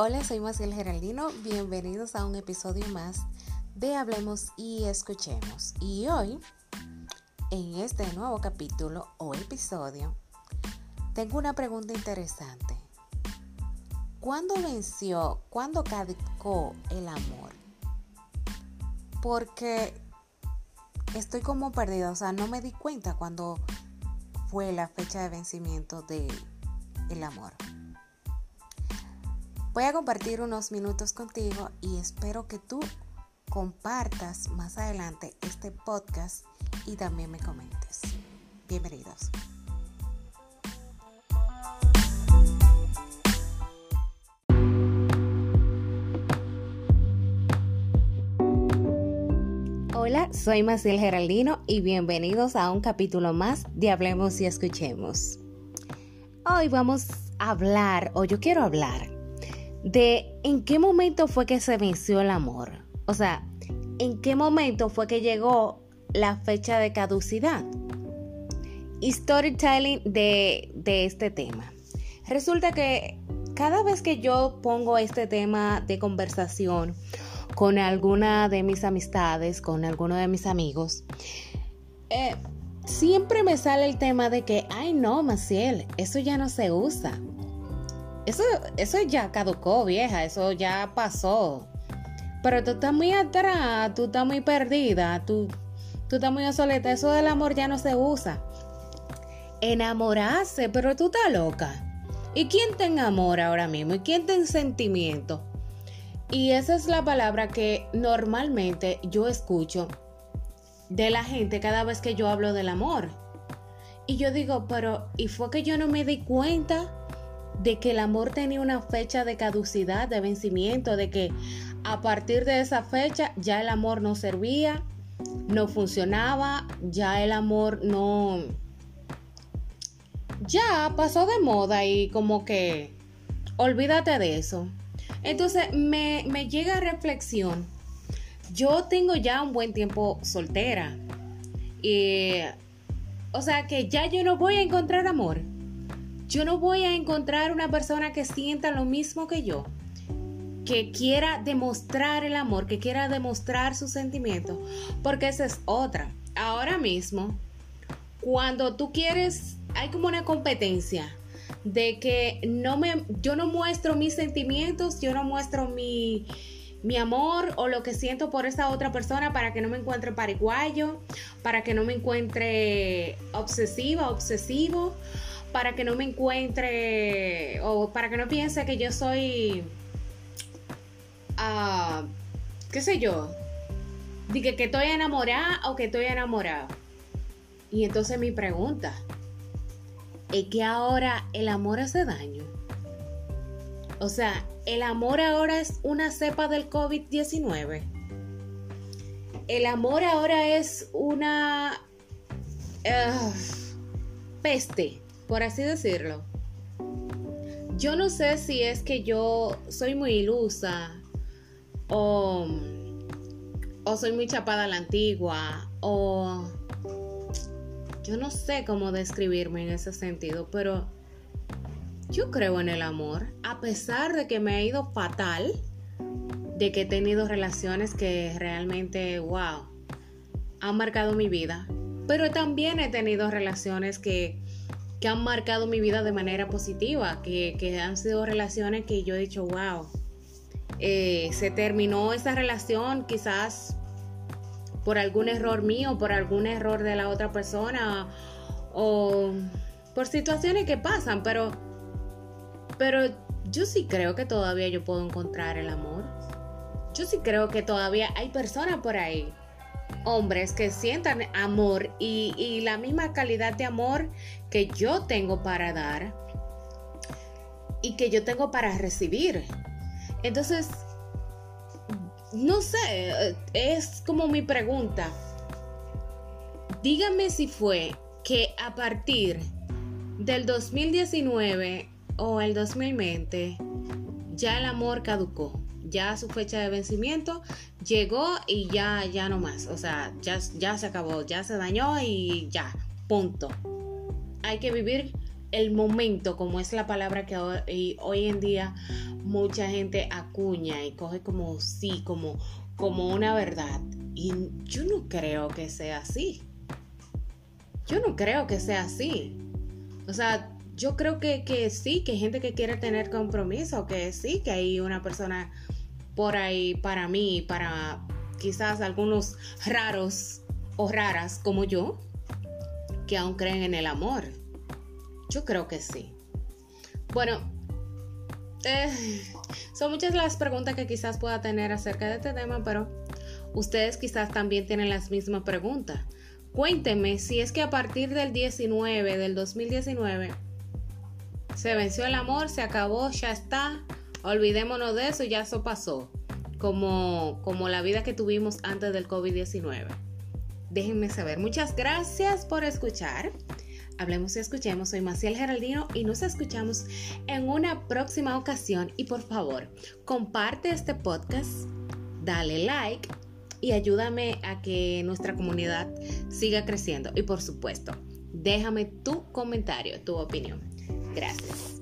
Hola, soy Maciel Geraldino. Bienvenidos a un episodio más de Hablemos y Escuchemos. Y hoy, en este nuevo capítulo o episodio, tengo una pregunta interesante. ¿Cuándo venció, cuándo caducó el amor? Porque estoy como perdida, o sea, no me di cuenta cuando fue la fecha de vencimiento del el amor. Voy a compartir unos minutos contigo y espero que tú compartas más adelante este podcast y también me comentes. Bienvenidos. Hola, soy Maciel Geraldino y bienvenidos a un capítulo más de Hablemos y Escuchemos. Hoy vamos a hablar, o yo quiero hablar, de en qué momento fue que se venció el amor. O sea, en qué momento fue que llegó la fecha de caducidad. Y storytelling de, de este tema. Resulta que cada vez que yo pongo este tema de conversación con alguna de mis amistades, con alguno de mis amigos, eh, siempre me sale el tema de que, ay no, Maciel, eso ya no se usa. Eso, eso ya caducó, vieja, eso ya pasó. Pero tú estás muy atrás, tú estás muy perdida, tú, tú estás muy obsoleta. Eso del amor ya no se usa. Enamorarse, pero tú estás loca. ¿Y quién te enamora ahora mismo? ¿Y quién te en sentimiento? Y esa es la palabra que normalmente yo escucho de la gente cada vez que yo hablo del amor. Y yo digo, pero ¿y fue que yo no me di cuenta? De que el amor tenía una fecha de caducidad, de vencimiento, de que a partir de esa fecha ya el amor no servía, no funcionaba, ya el amor no... Ya pasó de moda y como que olvídate de eso. Entonces me, me llega reflexión. Yo tengo ya un buen tiempo soltera. Y, o sea que ya yo no voy a encontrar amor yo no voy a encontrar una persona que sienta lo mismo que yo, que quiera demostrar el amor, que quiera demostrar su sentimiento, porque esa es otra. Ahora mismo, cuando tú quieres, hay como una competencia de que no me, yo no muestro mis sentimientos, yo no muestro mi, mi amor o lo que siento por esa otra persona para que no me encuentre pariguayo, para que no me encuentre obsesiva, obsesivo, para que no me encuentre o para que no piense que yo soy, uh, qué sé yo, Dije que estoy enamorada o que estoy enamorado. Y entonces mi pregunta es que ahora el amor hace daño. O sea, el amor ahora es una cepa del COVID-19. El amor ahora es una uh, peste por así decirlo. Yo no sé si es que yo soy muy ilusa o, o soy muy chapada a la antigua o yo no sé cómo describirme en ese sentido, pero yo creo en el amor, a pesar de que me ha ido fatal, de que he tenido relaciones que realmente, wow, han marcado mi vida, pero también he tenido relaciones que que han marcado mi vida de manera positiva, que, han sido relaciones que yo he dicho, wow, eh, se terminó esa relación quizás por algún error mío, por algún error de la otra persona o por situaciones que pasan, pero, pero yo sí creo que todavía yo puedo encontrar el amor. Yo sí creo que todavía hay personas por ahí hombres que sientan amor y, la misma calidad de amor que yo tengo para dar y que yo tengo para recibir. Entonces, no sé, es como mi pregunta. Dígame si fue que a partir del 2019 o el 2020 ya el amor caducó ya su fecha de vencimiento llegó y ya, ya no más. O sea, ya, ya se acabó, ya se dañó y ya, punto. Hay que vivir el momento, como es la palabra que hoy, en día mucha gente acuña y coge como sí, como, como una verdad. Y yo no creo que sea así. Yo no creo que sea así. O sea, yo creo que, que sí, que hay gente que quiere tener compromiso, que sí, que hay una persona por ahí para mí, para quizás algunos raros o raras como yo, que aún creen en el amor. Yo creo que sí. Bueno, eh, son muchas las preguntas que quizás pueda tener acerca de este tema, pero ustedes quizás también tienen las mismas preguntas. Cuéntenme si es que a partir del 19, del 2019, se venció el amor, se acabó, ya está, olvidémonos de eso, ya eso pasó, como, como la vida que tuvimos antes del COVID-19. Déjenme saber. Muchas gracias por escuchar. Hablemos y escuchemos. Soy Maciel Geraldino y nos escuchamos en una próxima ocasión. Y por favor, comparte este podcast, dale like y ayúdame a que nuestra comunidad siga creciendo. Y por supuesto, déjame tu comentario, tu opinión. Gracias.